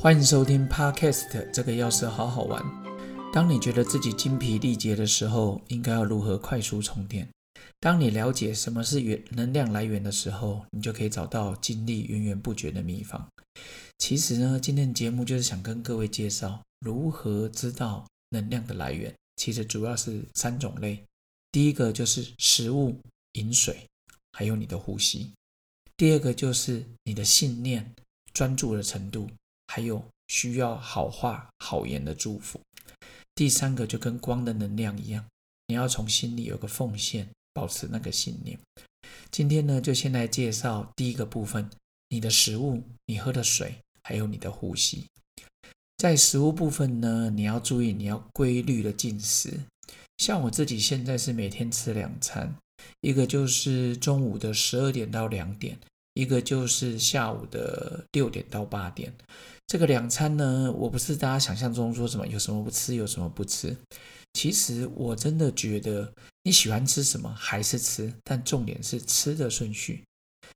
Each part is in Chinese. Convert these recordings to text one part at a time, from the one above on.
欢迎收听 Podcast，这个钥匙好好玩。当你觉得自己精疲力竭的时候，应该要如何快速充电？当你了解什么是源能量来源的时候，你就可以找到精力源源不绝的秘方。其实呢，今天的节目就是想跟各位介绍如何知道能量的来源。其实主要是三种类，第一个就是食物、饮水，还有你的呼吸；第二个就是你的信念、专注的程度。还有需要好话好言的祝福。第三个就跟光的能量一样，你要从心里有个奉献，保持那个信念。今天呢，就先来介绍第一个部分：你的食物、你喝的水，还有你的呼吸。在食物部分呢，你要注意，你要规律的进食。像我自己现在是每天吃两餐，一个就是中午的十二点到两点，一个就是下午的六点到八点。这个两餐呢，我不是大家想象中说什么有什么不吃，有什么不吃。其实我真的觉得你喜欢吃什么还是吃，但重点是吃的顺序。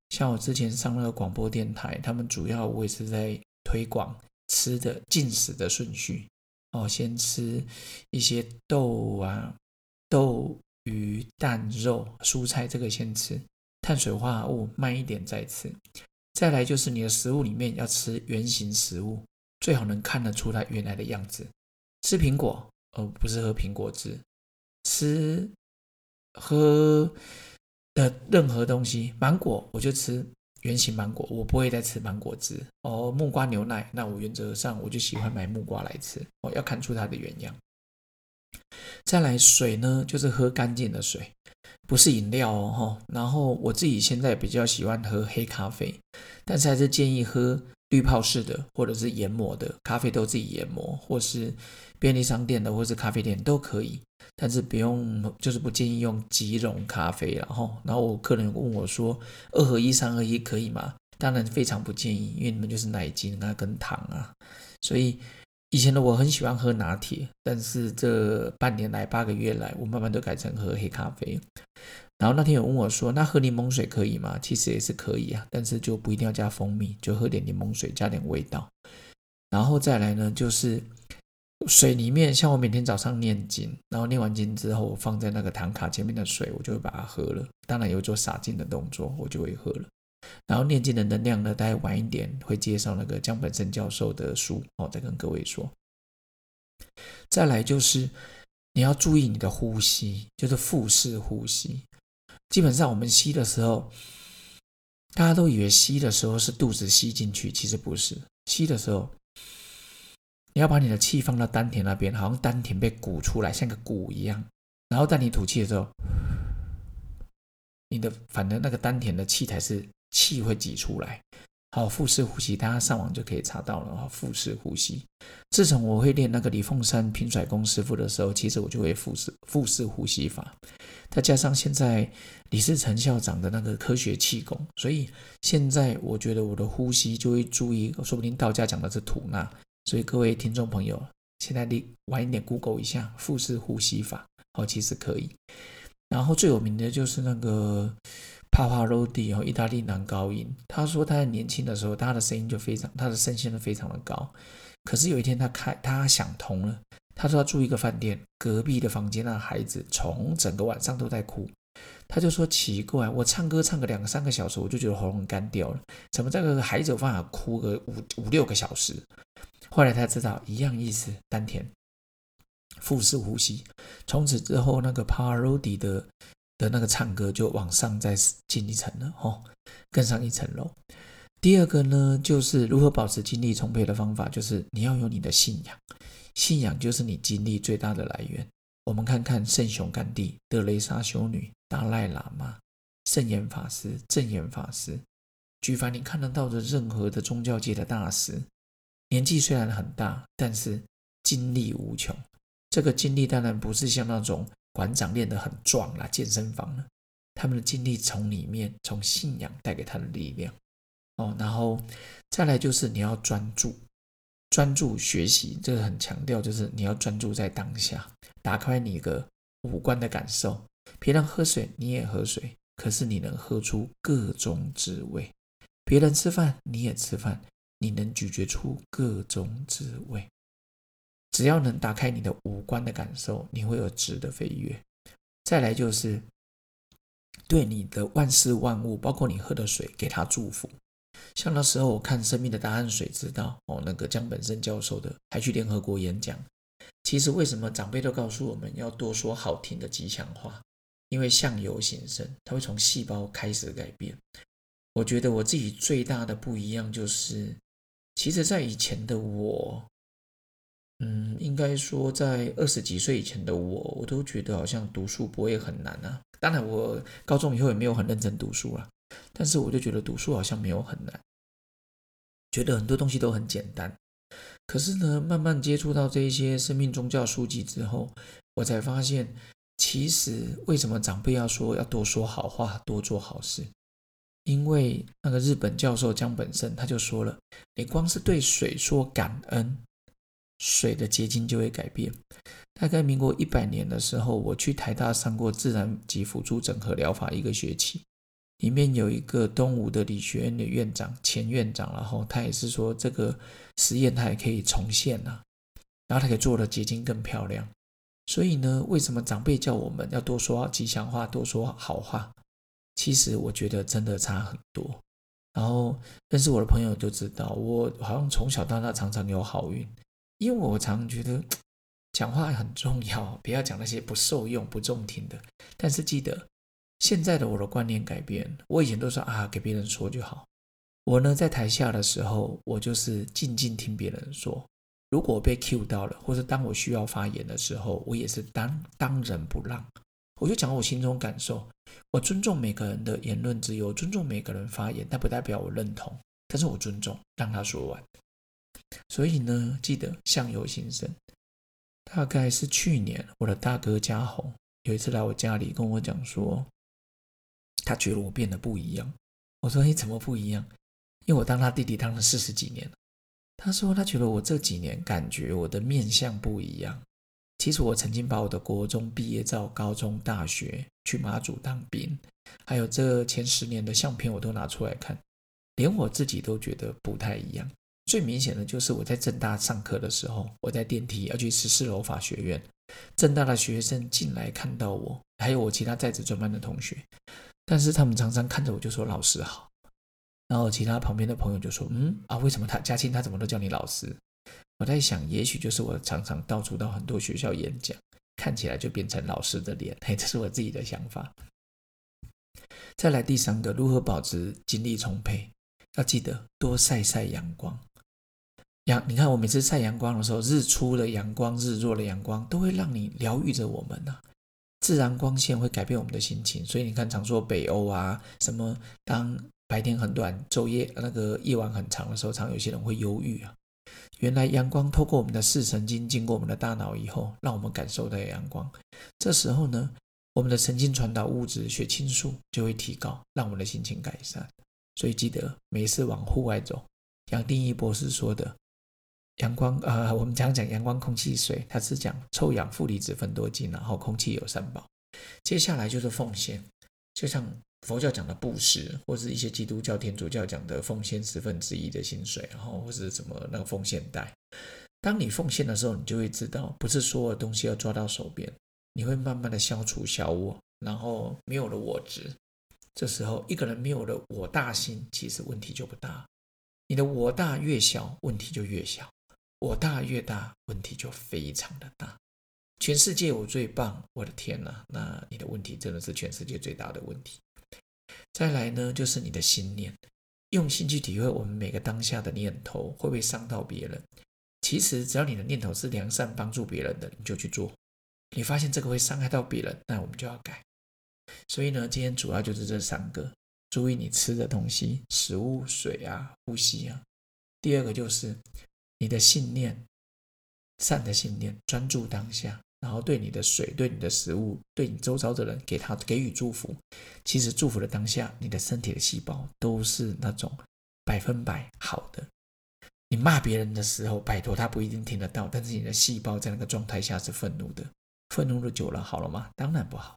像我之前上那个广播电台，他们主要我也是在推广吃的进食的顺序。哦，先吃一些豆啊、豆、鱼、蛋、肉、蔬菜，这个先吃，碳水化合物慢一点再吃。再来就是你的食物里面要吃圆形食物，最好能看得出它原来的样子。吃苹果，呃，不是喝苹果汁。吃喝的任何东西，芒果我就吃圆形芒果，我不会再吃芒果汁。哦，木瓜牛奶，那我原则上我就喜欢买木瓜来吃。哦，要看出它的原样。再来水呢，就是喝干净的水。不是饮料哦，哈。然后我自己现在比较喜欢喝黑咖啡，但是还是建议喝滤泡式的或者是研磨的咖啡豆自己研磨，或是便利商店的或是咖啡店都可以，但是不用就是不建议用即溶咖啡然后，然后我客人问我说二合一、三合一可以吗？当然非常不建议，因为你们就是奶精啊跟糖啊，所以。以前的我很喜欢喝拿铁，但是这半年来、八个月来，我慢慢都改成喝黑咖啡。然后那天有问我说：“那喝柠檬水可以吗？”其实也是可以啊，但是就不一定要加蜂蜜，就喝点柠檬水，加点味道。然后再来呢，就是水里面，像我每天早上念经，然后念完经之后，我放在那个唐卡前面的水，我就会把它喝了。当然有做洒净的动作，我就会喝了。然后念经的能量呢，大概晚一点会介绍那个江本胜教授的书哦，再跟各位说。再来就是你要注意你的呼吸，就是腹式呼吸。基本上我们吸的时候，大家都以为吸的时候是肚子吸进去，其实不是。吸的时候，你要把你的气放到丹田那边，好像丹田被鼓出来，像个鼓一样。然后在你吐气的时候，你的反正那个丹田的气才是。气会挤出来，好腹式呼吸，大家上网就可以查到了。腹式呼吸，自从我会练那个李凤山平甩功师傅的时候，其实我就会腹式腹式呼吸法。再加上现在李世成校长的那个科学气功，所以现在我觉得我的呼吸就会注意，说不定道家讲的是吐纳。所以各位听众朋友，现在你晚一点 Google 一下腹式呼吸法，哦，其实可以。然后最有名的就是那个。帕帕罗蒂哦，意大利男高音。他说他在年轻的时候，他的声音就非常，他的声线都非常的高。可是有一天他开，他想通了。他说他住一个饭店，隔壁的房间那孩子从整个晚上都在哭。他就说奇怪，我唱歌唱个两三个小时，我就觉得喉咙干掉了，怎么这个孩子有办法哭个五五六个小时？后来他知道一样意思，丹田腹式呼吸。从此之后，那个帕帕罗蒂的。的那个唱歌就往上再进一层了哦，更上一层楼。第二个呢，就是如何保持精力充沛的方法，就是你要有你的信仰，信仰就是你精力最大的来源。我们看看圣雄甘地、德雷莎修女、达赖喇嘛、圣严法师、正严法师，举凡你看得到的任何的宗教界的大师，年纪虽然很大，但是精力无穷。这个精力当然不是像那种。馆长练得很壮啦，健身房呢，他们的精力从里面，从信仰带给他的力量哦。然后再来就是你要专注，专注学习，这个很强调，就是你要专注在当下，打开你个五官的感受。别人喝水你也喝水，可是你能喝出各种滋味；别人吃饭你也吃饭，你能咀嚼出各种滋味。只要能打开你的五官的感受，你会有质的飞跃。再来就是对你的万事万物，包括你喝的水，给他祝福。像那时候我看《生命的答案》水，知道哦，那个江本胜教授的，还去联合国演讲。其实为什么长辈都告诉我们要多说好听的吉祥话？因为相由心生，它会从细胞开始改变。我觉得我自己最大的不一样就是，其实，在以前的我，嗯，应该说在二十几岁以前的我，我都觉得好像读书不会很难啊。当然，我高中以后也没有很认真读书了。但是我就觉得读书好像没有很难，觉得很多东西都很简单。可是呢，慢慢接触到这一些生命宗教书籍之后，我才发现，其实为什么长辈要说要多说好话，多做好事？因为那个日本教授江本胜他就说了，你光是对水说感恩，水的结晶就会改变。大概民国一百年的时候，我去台大上过自然及辅助整合疗法一个学期。里面有一个东吴的理学院的院长，前院长，然后他也是说这个实验他也可以重现呐，然后他可以做的结晶更漂亮。所以呢，为什么长辈叫我们要多说吉祥话，多说好话？其实我觉得真的差很多。然后认识我的朋友都知道，我好像从小到大常常有好运，因为我常常觉得讲话很重要，不要讲那些不受用、不中听的。但是记得。现在的我的观念改变，我以前都说啊，给别人说就好。我呢，在台下的时候，我就是静静听别人说。如果被 Q 到了，或者当我需要发言的时候，我也是当当仁不让。我就讲我心中感受，我尊重每个人的言论自由，尊重每个人发言，但不代表我认同。但是我尊重，让他说完。所以呢，记得相由心生。大概是去年，我的大哥嘉宏有一次来我家里跟我讲说。他觉得我变得不一样。我说：“你怎么不一样？”因为我当他弟弟当了四十几年。他说：“他觉得我这几年感觉我的面相不一样。其实我曾经把我的国中毕业照、高中、大学去马祖当兵，还有这前十年的相片我都拿出来看，连我自己都觉得不太一样。最明显的就是我在正大上课的时候，我在电梯要去十四楼法学院，正大的学生进来看到我，还有我其他在职专班的同学。”但是他们常常看着我就说老师好，然后其他旁边的朋友就说嗯啊为什么他嘉庆他怎么都叫你老师？我在想也许就是我常常到处到很多学校演讲，看起来就变成老师的脸，嘿这是我自己的想法。再来第三个，如何保持精力充沛？要记得多晒晒阳光。阳你看我每次晒阳光的时候，日出的阳光、日落的阳光都会让你疗愈着我们呐。自然光线会改变我们的心情，所以你看，常说北欧啊，什么当白天很短，昼夜那个夜晚很长的时候，常有些人会忧郁啊。原来阳光透过我们的视神经，经过我们的大脑以后，让我们感受到阳光。这时候呢，我们的神经传导物质血清素就会提高，让我们的心情改善。所以记得每次往户外走，像定义博士说的。阳光，呃，我们讲讲阳光、空气、水，它是讲臭氧、负离子分多金，然后空气有三宝。接下来就是奉献，就像佛教讲的布施，或是一些基督教、天主教讲的奉献十分之一的薪水，然后或是什么那个奉献袋。当你奉献的时候，你就会知道，不是所有东西要抓到手边，你会慢慢的消除小我，然后没有了我执。这时候，一个人没有了我大心，其实问题就不大。你的我大越小，问题就越小。我大越大，问题就非常的大。全世界我最棒，我的天哪！那你的问题真的是全世界最大的问题。再来呢，就是你的心念，用心去体会我们每个当下的念头会不会伤到别人。其实只要你的念头是良善，帮助别人的，你就去做。你发现这个会伤害到别人，那我们就要改。所以呢，今天主要就是这三个：注意你吃的东西、食物、水啊、呼吸啊。第二个就是。你的信念，善的信念，专注当下，然后对你的水，对你的食物，对你周遭的人，给他给予祝福。其实祝福的当下，你的身体的细胞都是那种百分百好的。你骂别人的时候，拜托他不一定听得到，但是你的细胞在那个状态下是愤怒的，愤怒的久了好了吗？当然不好。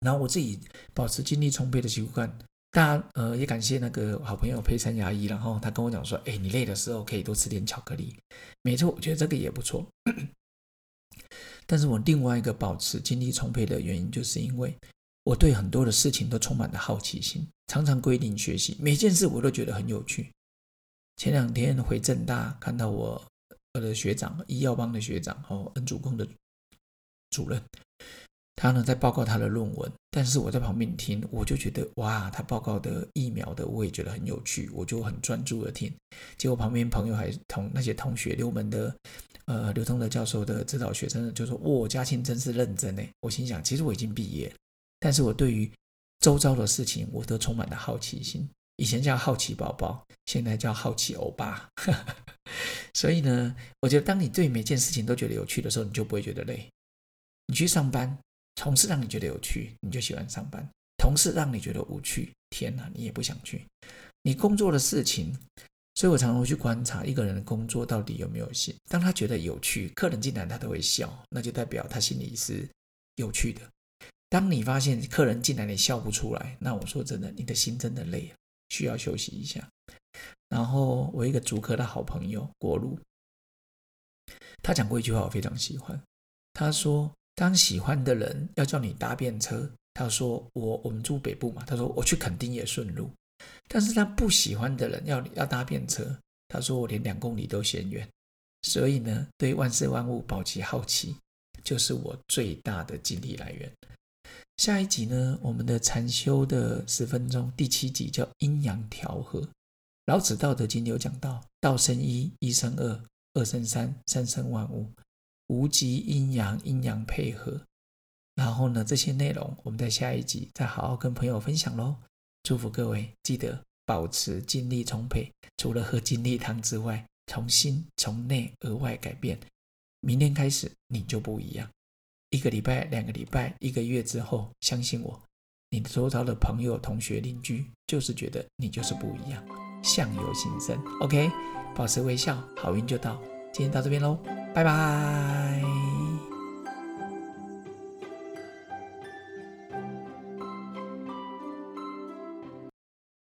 然后我自己保持精力充沛的习惯，大家呃也感谢那个好朋友佩珊牙医，然后他跟我讲说，哎，你累的时候可以多吃点巧克力。没错，我觉得这个也不错。但是我另外一个保持精力充沛的原因，就是因为我对很多的事情都充满了好奇心，常常规定学习，每件事我都觉得很有趣。前两天回正大，看到我我的学长医药帮的学长哦，恩主公的主任。他呢在报告他的论文，但是我在旁边听，我就觉得哇，他报告的疫苗的我也觉得很有趣，我就很专注的听。结果旁边朋友还同那些同学留门的，呃，刘通的教授的指导学生就说：“哇，嘉庆真是认真呢。”我心想，其实我已经毕业，但是我对于周遭的事情我都充满了好奇心。以前叫好奇宝宝，现在叫好奇欧巴。所以呢，我觉得当你对每件事情都觉得有趣的时候，你就不会觉得累。你去上班。同事让你觉得有趣，你就喜欢上班；同事让你觉得无趣，天哪，你也不想去。你工作的事情，所以我常常会去观察一个人的工作到底有没有心。当他觉得有趣，客人进来他都会笑，那就代表他心里是有趣的。当你发现客人进来你笑不出来，那我说真的，你的心真的累了，需要休息一下。然后我一个主科的好朋友国路，他讲过一句话，我非常喜欢。他说。当喜欢的人要叫你搭便车，他说我我们住北部嘛，他说我去垦丁也顺路。但是他不喜欢的人要要搭便车，他说我连两公里都嫌远。所以呢，对万事万物保持好奇，就是我最大的精力来源。下一集呢，我们的禅修的十分钟，第七集叫阴阳调和。老子《道德经》有讲到：道生一，一生二，二生三，三生万物。无极阴阳，阴阳配合。然后呢，这些内容我们在下一集再好好跟朋友分享喽。祝福各位，记得保持精力充沛。除了喝精力汤之外，从心从内而外改变。明天开始，你就不一样。一个礼拜、两个礼拜、一个月之后，相信我，你周遭的朋友、同学、邻居，就是觉得你就是不一样。相由心生，OK，保持微笑，好运就到。今天到这边喽拜拜。